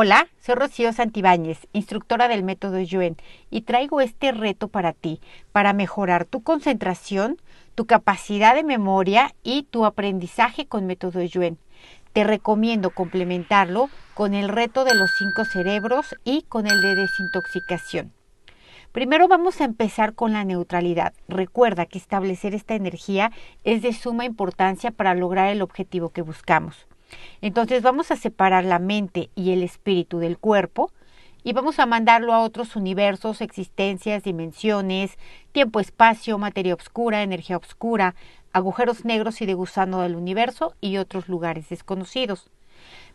Hola, soy Rocío Santibáñez, instructora del método Yuen, y traigo este reto para ti, para mejorar tu concentración, tu capacidad de memoria y tu aprendizaje con método Yuen. Te recomiendo complementarlo con el reto de los cinco cerebros y con el de desintoxicación. Primero vamos a empezar con la neutralidad. Recuerda que establecer esta energía es de suma importancia para lograr el objetivo que buscamos. Entonces vamos a separar la mente y el espíritu del cuerpo y vamos a mandarlo a otros universos, existencias, dimensiones, tiempo, espacio, materia oscura, energía oscura, agujeros negros y de gusano del universo y otros lugares desconocidos.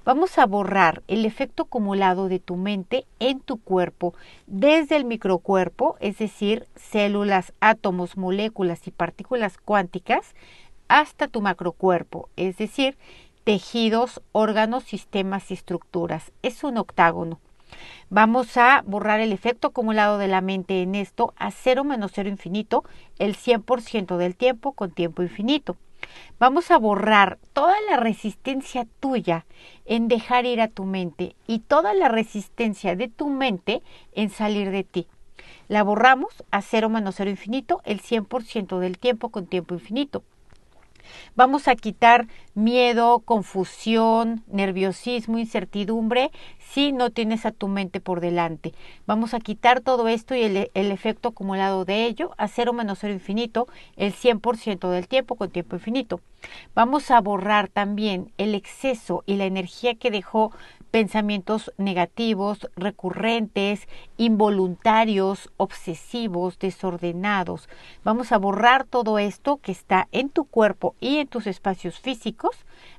Vamos a borrar el efecto acumulado de tu mente en tu cuerpo desde el microcuerpo, es decir, células, átomos, moléculas y partículas cuánticas, hasta tu macrocuerpo, es decir, tejidos, órganos, sistemas y estructuras. Es un octágono. Vamos a borrar el efecto acumulado de la mente en esto a cero menos cero infinito el 100% del tiempo con tiempo infinito. Vamos a borrar toda la resistencia tuya en dejar ir a tu mente y toda la resistencia de tu mente en salir de ti. La borramos a cero menos cero infinito el 100% del tiempo con tiempo infinito. Vamos a quitar miedo, confusión, nerviosismo, incertidumbre si no tienes a tu mente por delante. Vamos a quitar todo esto y el, efecto acumulado de ello a cero menos cero infinito el 100% del tiempo con tiempo infinito. Vamos a borrar también el exceso y la energía que dejó pensamientos negativos, recurrentes, involuntarios, obsesivos, desordenados. Vamos a borrar todo esto que está en tu cuerpo y en tus espacios físicos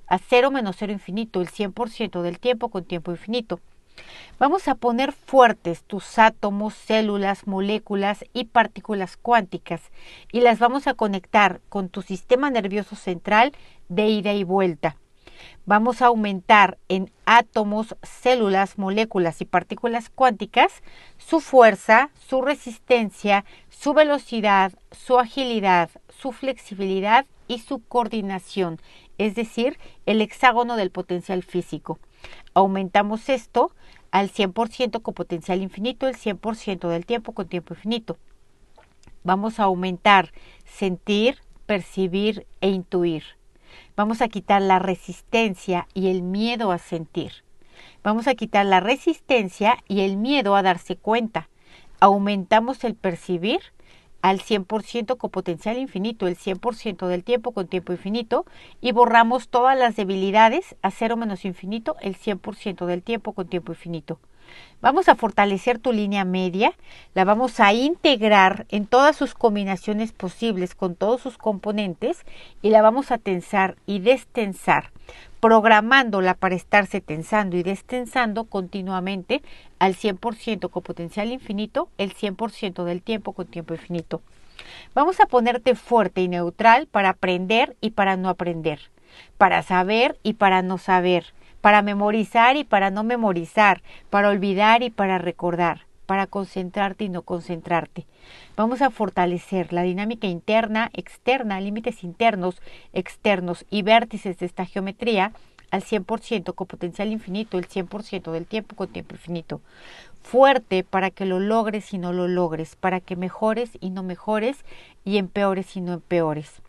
a cero menos cero infinito, el 100% del tiempo con tiempo infinito. Vamos a poner fuertes tus átomos, células, moléculas y partículas cuánticas y las vamos a conectar con tu sistema nervioso central de ida y vuelta vamos a aumentar en átomos, células, moléculas y partículas cuánticas su fuerza, su resistencia, su velocidad, su agilidad, su flexibilidad y su coordinación, es decir, el hexágono del potencial físico. Aumentamos esto al 100% con potencial infinito, el 100% del tiempo con tiempo infinito. Vamos a aumentar sentir, percibir e intuir. Vamos a quitar la resistencia y el miedo a sentir. Vamos a quitar la resistencia y el miedo a darse cuenta. Aumentamos el percibir al 100% con potencial infinito, el 100% del tiempo con tiempo infinito, y borramos todas las debilidades a cero menos infinito, el 100% del tiempo con tiempo infinito. Vamos a fortalecer tu línea media, la vamos a integrar en todas sus combinaciones posibles con todos sus componentes y la vamos a tensar y destensar, programándola para estarse tensando y destensando continuamente al 100% con potencial infinito, el 100% del tiempo con tiempo infinito. Vamos a ponerte fuerte y neutral para aprender y para no aprender, para saber y para no saber para memorizar y para no memorizar, para olvidar y para recordar, para concentrarte y no concentrarte. Vamos a fortalecer la dinámica interna, externa, límites internos, externos y vértices de esta geometría al 100% con potencial infinito, el 100% del tiempo con tiempo infinito. Fuerte para que lo logres y no lo logres, para que mejores y no mejores y empeores y no empeores.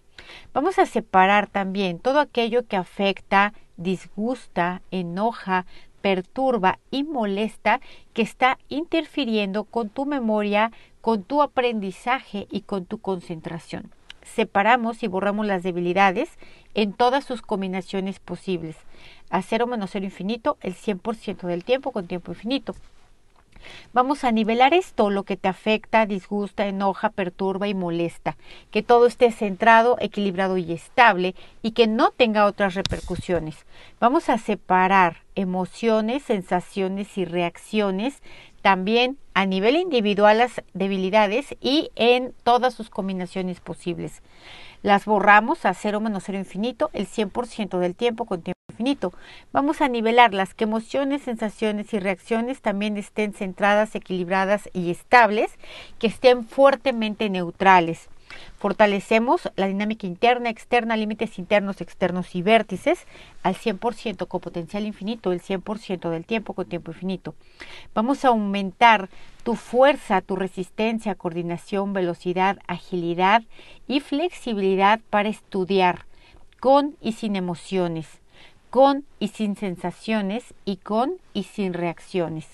Vamos a separar también todo aquello que afecta disgusta, enoja, perturba y molesta que está interfiriendo con tu memoria, con tu aprendizaje y con tu concentración. Separamos y borramos las debilidades en todas sus combinaciones posibles. A cero menos cero infinito, el 100% del tiempo con tiempo infinito. Vamos a nivelar esto, lo que te afecta, disgusta, enoja, perturba y molesta. Que todo esté centrado, equilibrado y estable y que no tenga otras repercusiones. Vamos a separar emociones, sensaciones y reacciones también a nivel individual las debilidades y en todas sus combinaciones posibles. Las borramos a cero menos cero infinito el 100% del tiempo con tiempo Vamos a nivelarlas, que emociones, sensaciones y reacciones también estén centradas, equilibradas y estables, que estén fuertemente neutrales. Fortalecemos la dinámica interna, externa, límites internos, externos y vértices al 100% con potencial infinito, el 100% del tiempo con tiempo infinito. Vamos a aumentar tu fuerza, tu resistencia, coordinación, velocidad, agilidad y flexibilidad para estudiar con y sin emociones, con y sin sensaciones y con y sin reacciones.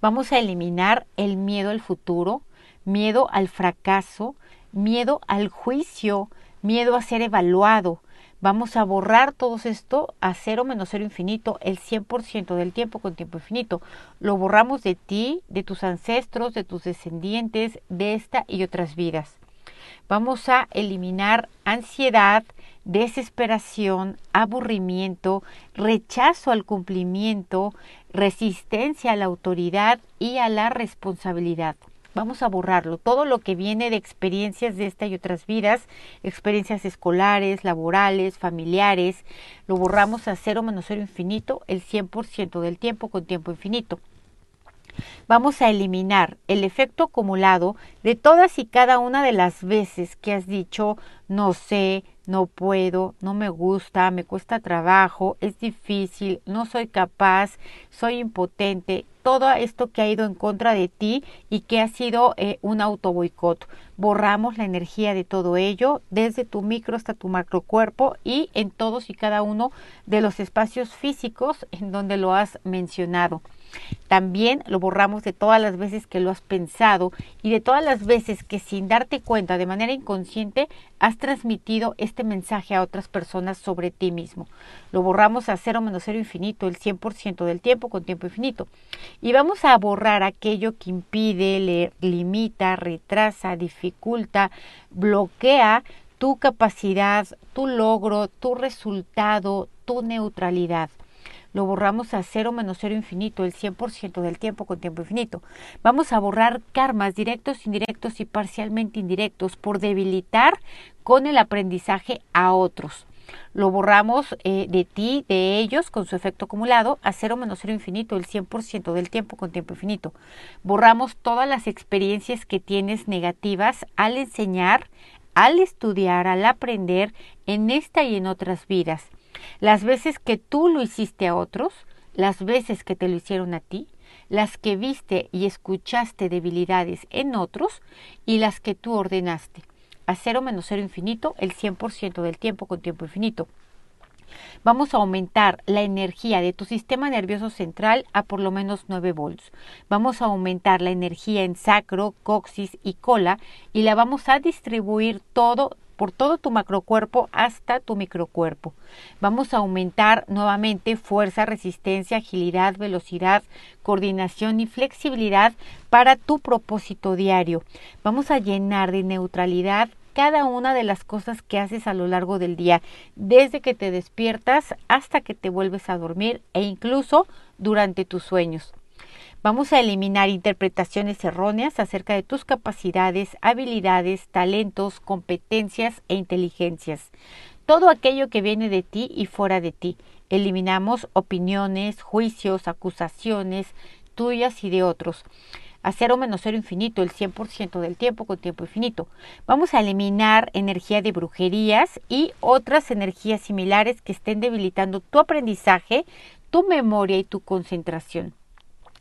Vamos a eliminar el miedo al futuro, miedo al fracaso, miedo al juicio, miedo a ser evaluado. Vamos a borrar todo esto a cero menos cero infinito el 100% del tiempo con tiempo infinito. Lo borramos de ti, de tus ancestros, de tus descendientes, de esta y otras vidas. Vamos a eliminar ansiedad, desesperación, aburrimiento, rechazo al cumplimiento, resistencia a la autoridad y a la responsabilidad. Vamos a borrarlo. Todo lo que viene de experiencias de esta y otras vidas, experiencias escolares, laborales, familiares, lo borramos a cero menos cero infinito el 100% del tiempo con tiempo infinito. Vamos a eliminar el efecto acumulado de todas y cada una de las veces que has dicho no sé, no puedo, no me gusta, me cuesta trabajo, es difícil, no soy capaz, soy impotente, todo esto que ha ido en contra de ti y que ha sido eh, un auto boicot. Borramos la energía de todo ello desde tu micro hasta tu macrocuerpo y en todos y cada uno de los espacios físicos en donde lo has mencionado. También lo borramos de todas las veces que lo has pensado y de todas las veces que sin darte cuenta de manera inconsciente has transmitido este mensaje a otras personas sobre ti mismo. Lo borramos a cero menos cero infinito, el 100% del tiempo con tiempo infinito. Y vamos a borrar aquello que impide, le limita, retrasa, dificulta, bloquea tu capacidad, tu logro, tu resultado, tu neutralidad lo borramos a cero menos cero infinito, el 100% del tiempo con tiempo infinito. Vamos a borrar karmas directos, indirectos y parcialmente indirectos por debilitar con el aprendizaje a otros. Lo borramos eh, de ti, de ellos, con su efecto acumulado, a cero menos cero infinito, el 100% del tiempo con tiempo infinito. Borramos todas las experiencias que tienes negativas al enseñar, al estudiar, al aprender en esta y en otras vidas las veces que tú lo hiciste a otros, las veces que te lo hicieron a ti, las que viste y escuchaste debilidades en otros y las que tú ordenaste. A cero menos cero infinito, el 100% del tiempo con tiempo infinito. Vamos a aumentar la energía de tu sistema nervioso central a por lo menos 9 volts. Vamos a aumentar la energía en sacro, coxis y cola y la vamos a distribuir todo por todo tu macrocuerpo hasta tu microcuerpo. Vamos a aumentar nuevamente fuerza, resistencia, agilidad, velocidad, coordinación y flexibilidad para tu propósito diario. Vamos a llenar de neutralidad cada una de las cosas que haces a lo largo del día, desde que te despiertas hasta que te vuelves a dormir e incluso durante tus sueños. Vamos a eliminar interpretaciones erróneas acerca de tus capacidades, habilidades, talentos, competencias e inteligencias. Todo aquello que viene de ti y fuera de ti. Eliminamos opiniones, juicios, acusaciones tuyas y de otros. A cero menos cero infinito, el 100% del tiempo con tiempo infinito. Vamos a eliminar energía de brujerías y otras energías similares que estén debilitando tu aprendizaje, tu memoria y tu concentración.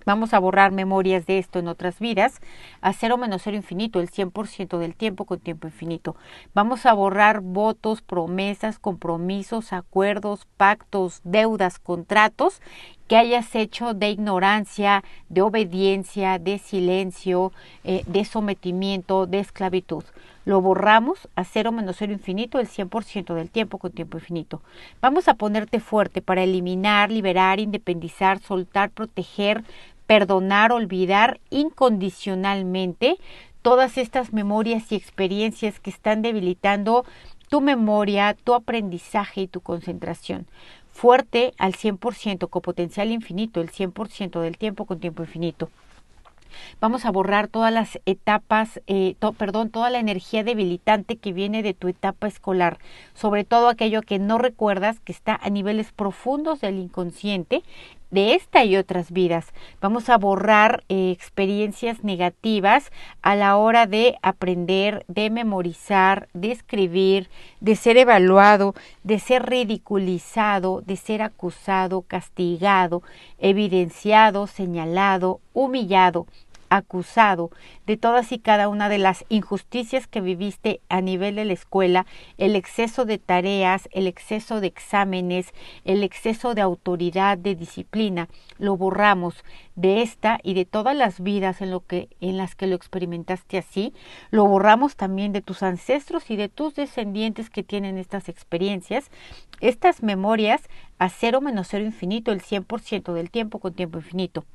Vamos a borrar memorias de esto en otras vidas a cero menos cero infinito, el 100% del tiempo con tiempo infinito. Vamos a borrar votos, promesas, compromisos, acuerdos, pactos, deudas, contratos que hayas hecho de ignorancia, de obediencia, de silencio, eh, de sometimiento, de esclavitud. Lo borramos a cero menos cero infinito el 100% del tiempo con tiempo infinito. Vamos a ponerte fuerte para eliminar, liberar, independizar, soltar, proteger, perdonar, olvidar incondicionalmente todas estas memorias y experiencias que están debilitando tu memoria, tu aprendizaje y tu concentración. Fuerte al 100%, con potencial infinito, el 100% del tiempo con tiempo infinito. Vamos a borrar todas las etapas, eh, perdón, toda la energía debilitante que viene de tu etapa escolar, sobre todo aquello que no recuerdas, que está a niveles profundos del inconsciente de esta y otras vidas. Vamos a borrar eh, experiencias negativas a la hora de aprender, de memorizar, de escribir, de ser evaluado, de ser ridiculizado, de ser acusado, castigado, evidenciado, señalado, humillado, acusado de todas y cada una de las injusticias que viviste a nivel de la escuela, el exceso de tareas, el exceso de exámenes, el exceso de autoridad, de disciplina, lo borramos de esta y de todas las vidas en lo que en las que lo experimentaste así, lo borramos también de tus ancestros y de tus descendientes que tienen estas experiencias, estas memorias a cero menos cero infinito, el 100% del tiempo con tiempo infinito.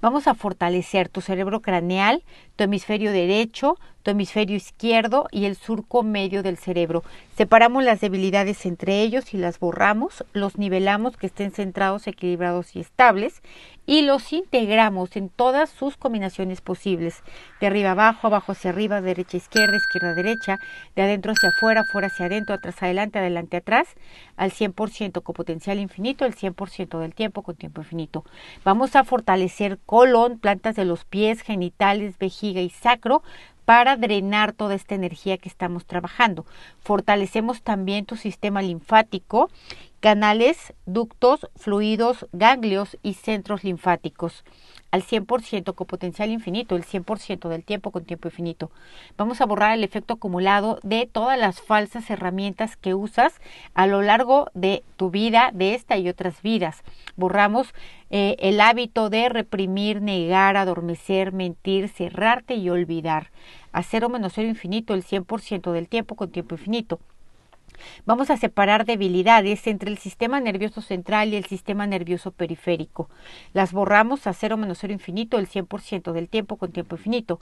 Vamos a fortalecer tu cerebro craneal, tu hemisferio derecho, tu hemisferio izquierdo y el surco medio del cerebro. Separamos las debilidades entre ellos y las borramos, los nivelamos que estén centrados, equilibrados y estables y los integramos en todas sus combinaciones posibles, de arriba abajo, abajo hacia arriba, derecha izquierda, izquierda derecha, de adentro hacia afuera, afuera hacia adentro, atrás adelante, adelante atrás, al 100% con potencial infinito, el 100% del tiempo con tiempo infinito. Vamos a fortalecer colon, plantas de los pies, genitales, vejiga y sacro para drenar toda esta energía que estamos trabajando. Fortalecemos también tu sistema linfático, canales, ductos, fluidos, ganglios y centros linfáticos al 100% con potencial infinito, el 100% del tiempo con tiempo infinito. Vamos a borrar el efecto acumulado de todas las falsas herramientas que usas a lo largo de tu vida, de esta y otras vidas. Borramos eh, el hábito de reprimir, negar, adormecer, mentir, cerrarte y olvidar. A cero menos cero infinito, el 100% del tiempo con tiempo infinito. Vamos a separar debilidades entre el sistema nervioso central y el sistema nervioso periférico. Las borramos a cero menos cero infinito el 100% del tiempo con tiempo infinito.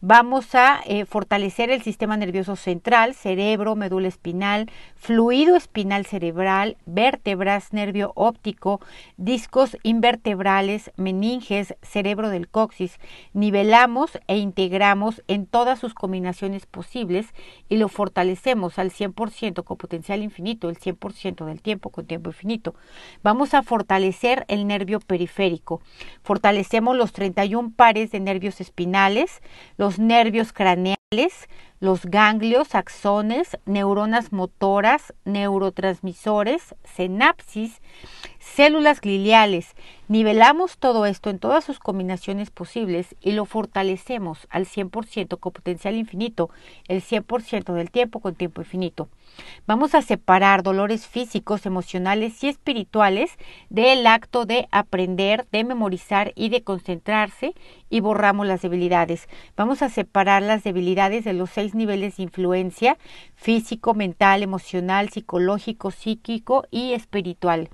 Vamos a eh, fortalecer el sistema nervioso central, cerebro, médula espinal, fluido espinal cerebral, vértebras, nervio óptico, discos invertebrales, meninges, cerebro del coxis. Nivelamos e integramos en todas sus combinaciones posibles y lo fortalecemos al 100% con potencial infinito, el 100% del tiempo con tiempo infinito. Vamos a fortalecer el nervio periférico. Fortalecemos los 31 pares de nervios espinales, los nervios craneales, los ganglios, axones, neuronas motoras, neurotransmisores, sinapsis, células gliales. Nivelamos todo esto en todas sus combinaciones posibles y lo fortalecemos al 100% con potencial infinito, el 100% del tiempo con tiempo infinito. Vamos a separar dolores físicos, emocionales y espirituales del acto de aprender, de memorizar y de concentrarse y borramos las debilidades. Vamos a separar las debilidades de los seis niveles de influencia físico, mental, emocional, psicológico, psíquico y espiritual.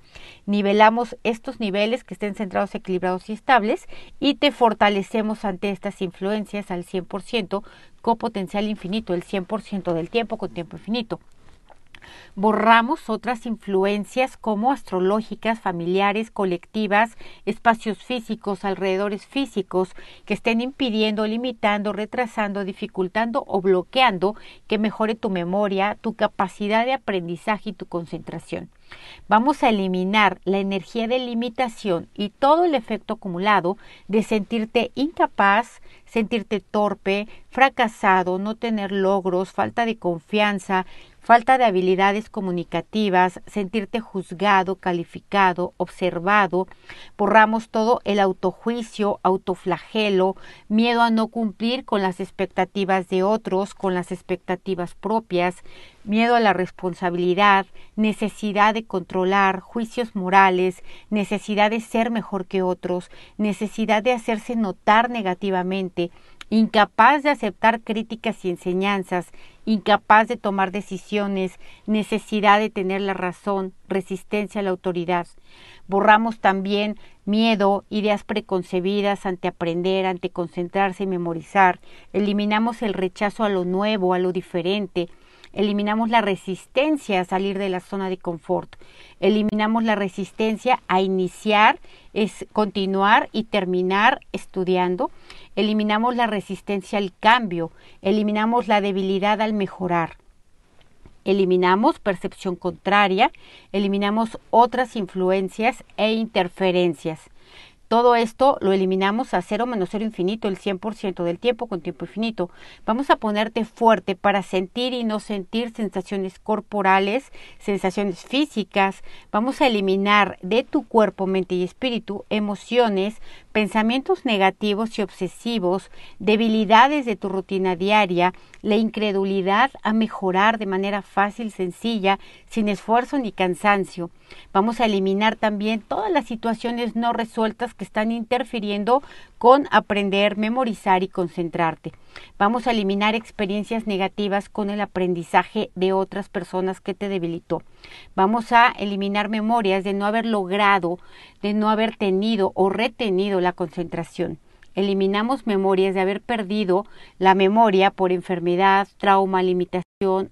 Nivelamos estos niveles que estén centrados, equilibrados y estables y te fortalecemos ante estas influencias al 100% con potencial infinito, el 100% del tiempo con tiempo infinito borramos otras influencias como astrológicas, familiares, colectivas, espacios físicos, alrededores físicos que estén impidiendo, limitando, retrasando, dificultando o bloqueando que mejore tu memoria, tu capacidad de aprendizaje y tu concentración. Vamos a eliminar la energía de limitación y todo el efecto acumulado de sentirte incapaz, sentirte torpe, fracasado, no tener logros, falta de confianza, falta de habilidades comunicativas, sentirte juzgado, calificado, observado, borramos todo el autojuicio, autoflagelo, miedo a no cumplir con las expectativas de otros, con las expectativas propias, miedo a la responsabilidad, necesidad de controlar, juicios morales, necesidad de ser mejor que otros, necesidad de hacerse notar negativamente, incapaz de aceptar críticas y enseñanzas, incapaz de tomar decisiones, necesidad de tener la razón, resistencia a la autoridad. Borramos también miedo, ideas preconcebidas ante aprender, ante concentrarse y memorizar. Eliminamos el rechazo a lo nuevo, a lo diferente, eliminamos la resistencia a salir de la zona de confort, eliminamos la resistencia a iniciar, es continuar y terminar estudiando, eliminamos la resistencia al cambio, eliminamos la debilidad al mejorar. Eliminamos percepción contraria, eliminamos otras influencias e interferencias. Todo esto lo eliminamos a cero menos cero infinito, el 100% del tiempo con tiempo infinito. Vamos a ponerte fuerte para sentir y no sentir sensaciones corporales, sensaciones físicas. Vamos a eliminar de tu cuerpo, mente y espíritu emociones, pensamientos negativos y obsesivos, debilidades de tu rutina diaria, la incredulidad a mejorar de manera fácil, sencilla, sin esfuerzo ni cansancio. Vamos a eliminar también todas las situaciones no resueltas que están interfiriendo con aprender, memorizar y concentrarte. Vamos a eliminar experiencias negativas con el aprendizaje de otras personas que te debilitó. Vamos a eliminar memorias de no haber logrado, de no haber tenido o retenido la concentración eliminamos memorias de haber perdido la memoria por enfermedad, trauma, limitación,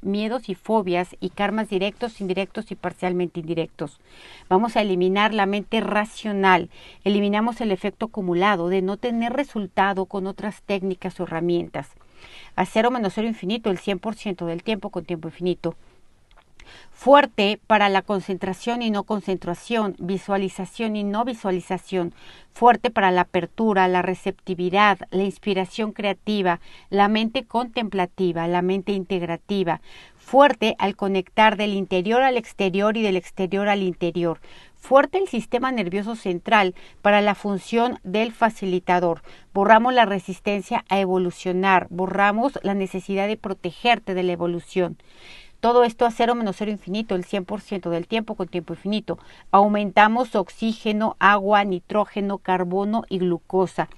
miedos y fobias y karmas directos, indirectos y parcialmente indirectos. Vamos a eliminar la mente racional, eliminamos el efecto acumulado de no tener resultado con otras técnicas o herramientas. A cero menos cero infinito, el 100% del tiempo con tiempo infinito fuerte para la concentración y no concentración, visualización y no visualización, fuerte para la apertura, la receptividad, la inspiración creativa, la mente contemplativa, la mente integrativa, fuerte al conectar del interior al exterior y del exterior al interior, fuerte el sistema nervioso central para la función del facilitador. Borramos la resistencia a evolucionar, borramos la necesidad de protegerte de la evolución. Todo esto a cero menos cero infinito, el 100% del tiempo con tiempo infinito. Aumentamos oxígeno, agua, nitrógeno, carbono y glucosa.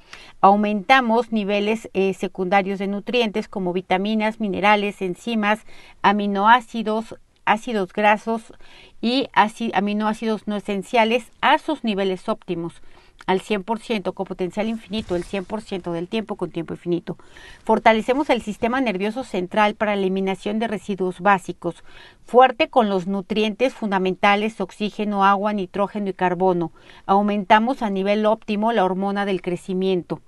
Aumentamos niveles eh, secundarios de nutrientes como vitaminas, minerales, enzimas, aminoácidos, ácidos grasos y aminoácidos no esenciales a sus niveles óptimos al 100% con potencial infinito, el 100% del tiempo con tiempo infinito. Fortalecemos el sistema nervioso central para eliminación de residuos básicos, fuerte con los nutrientes fundamentales, oxígeno, agua, nitrógeno y carbono. Aumentamos a nivel óptimo la hormona del crecimiento.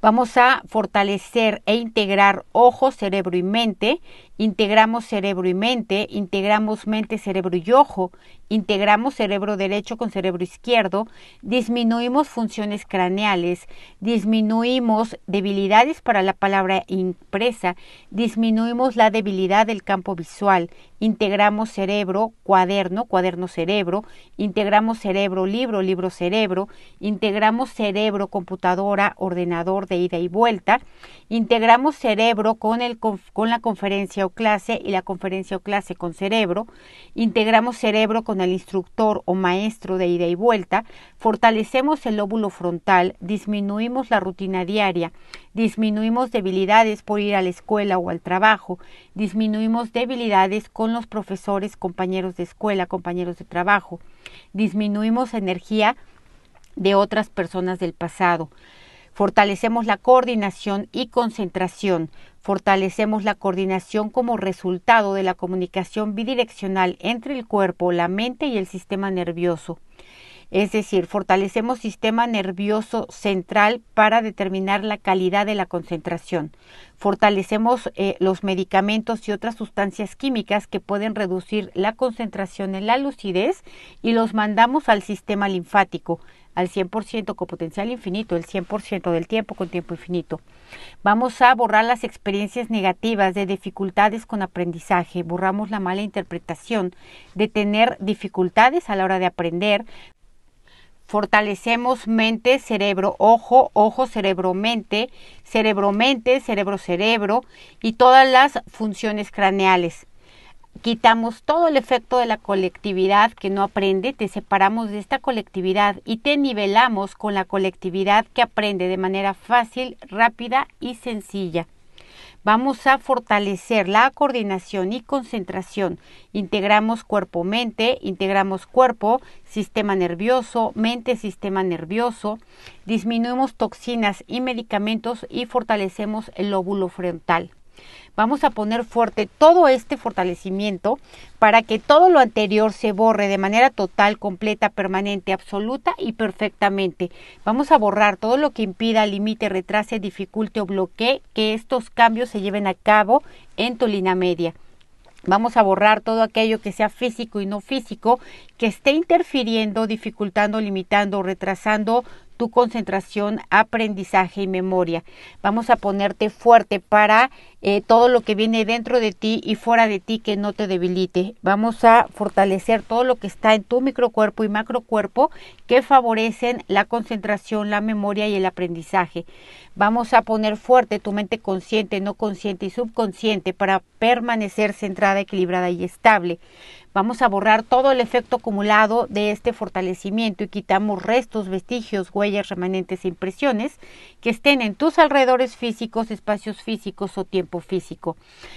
Vamos a fortalecer e integrar ojo, cerebro y mente. Integramos cerebro y mente, integramos mente, cerebro y ojo, integramos cerebro derecho con cerebro izquierdo, disminuimos funciones craneales, disminuimos debilidades para la palabra impresa, disminuimos la debilidad del campo visual, integramos cerebro, cuaderno, cuaderno cerebro, integramos cerebro, libro, libro cerebro, integramos cerebro, computadora, ordenador de ida y vuelta, integramos cerebro con, el, con la conferencia clase y la conferencia o clase con cerebro, integramos cerebro con el instructor o maestro de ida y vuelta, fortalecemos el lóbulo frontal, disminuimos la rutina diaria, disminuimos debilidades por ir a la escuela o al trabajo, disminuimos debilidades con los profesores, compañeros de escuela, compañeros de trabajo, disminuimos energía de otras personas del pasado. Fortalecemos la coordinación y concentración. Fortalecemos la coordinación como resultado de la comunicación bidireccional entre el cuerpo, la mente y el sistema nervioso. Es decir, fortalecemos sistema nervioso central para determinar la calidad de la concentración. Fortalecemos eh, los medicamentos y otras sustancias químicas que pueden reducir la concentración en la lucidez y los mandamos al sistema linfático al 100% con potencial infinito, el 100% del tiempo con tiempo infinito. Vamos a borrar las experiencias negativas de dificultades con aprendizaje, borramos la mala interpretación de tener dificultades a la hora de aprender, fortalecemos mente, cerebro, ojo, ojo, cerebro, mente, cerebro, mente, cerebro, cerebro y todas las funciones craneales quitamos todo el efecto de la colectividad que no aprende, te separamos de esta colectividad y te nivelamos con la colectividad que aprende de manera fácil, rápida y sencilla. Vamos a fortalecer la coordinación y concentración. Integramos cuerpo-mente, integramos cuerpo, sistema nervioso, mente, sistema nervioso. Disminuimos toxinas y medicamentos y fortalecemos el lóbulo frontal. Vamos a poner fuerte todo este fortalecimiento para que todo lo anterior se borre de manera total, completa, permanente, absoluta y perfectamente. Vamos a borrar todo lo que impida, limite, retrase, dificulte o bloquee que estos cambios se lleven a cabo en tu línea media. Vamos a borrar todo aquello que sea físico y no físico, que esté interfiriendo, dificultando, limitando, retrasando tu concentración, aprendizaje y memoria. Vamos a ponerte fuerte para eh, todo lo que viene dentro de ti y fuera de ti que no te debilite. Vamos a fortalecer todo lo que está en tu microcuerpo y macrocuerpo que favorecen la concentración, la memoria y el aprendizaje. Vamos a poner fuerte tu mente consciente, no consciente y subconsciente para permanecer centrada, equilibrada y estable. Vamos a borrar todo el efecto acumulado de este fortalecimiento y quitamos restos, vestigios, huellas, remanentes e impresiones que estén en tus alrededores físicos, espacios físicos o tiempo físico.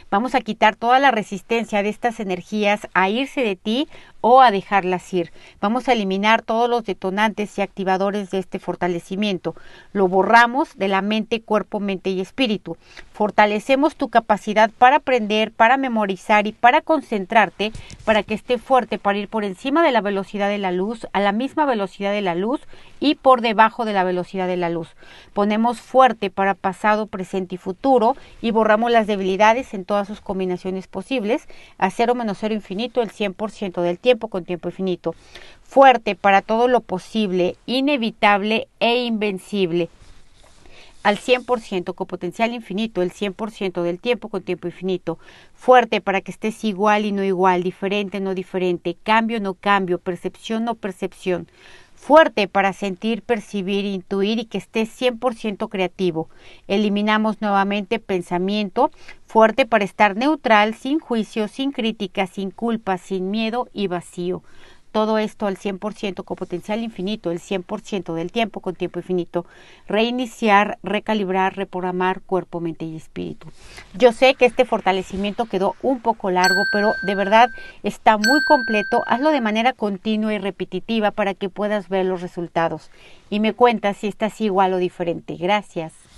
Vamos a quitar toda la resistencia de estas energías a irse de ti o a dejarlas ir. Vamos a eliminar todos los detonantes y activadores de este fortalecimiento. Lo borramos de la mente, cuerpo, mente y espíritu. Fortalecemos tu capacidad para aprender, para memorizar y para concentrarte para que esté fuerte para ir por encima de la velocidad de la luz, a la misma velocidad de la luz y por debajo de la velocidad de la luz. Ponemos fuerte para pasado, presente y futuro y borramos las debilidades en todas sus combinaciones posibles, a cero menos cero infinito el 100% del tiempo con tiempo infinito. Fuerte para todo lo posible, inevitable e invencible al 100% con potencial infinito, el 100% del tiempo con tiempo infinito, fuerte para que estés igual y no igual, diferente no diferente, cambio no cambio, percepción no percepción, fuerte para sentir, percibir, intuir y que estés 100% creativo. Eliminamos nuevamente pensamiento, fuerte para estar neutral, sin juicio, sin crítica, sin culpa, sin miedo y vacío todo esto al 100% con potencial infinito, el 100% del tiempo con tiempo infinito, reiniciar, recalibrar, reprogramar cuerpo, mente y espíritu. Yo sé que este fortalecimiento quedó un poco largo, pero de verdad está muy completo. Hazlo de manera continua y repetitiva para que puedas ver los resultados. Y me cuentas si estás igual o diferente. Gracias.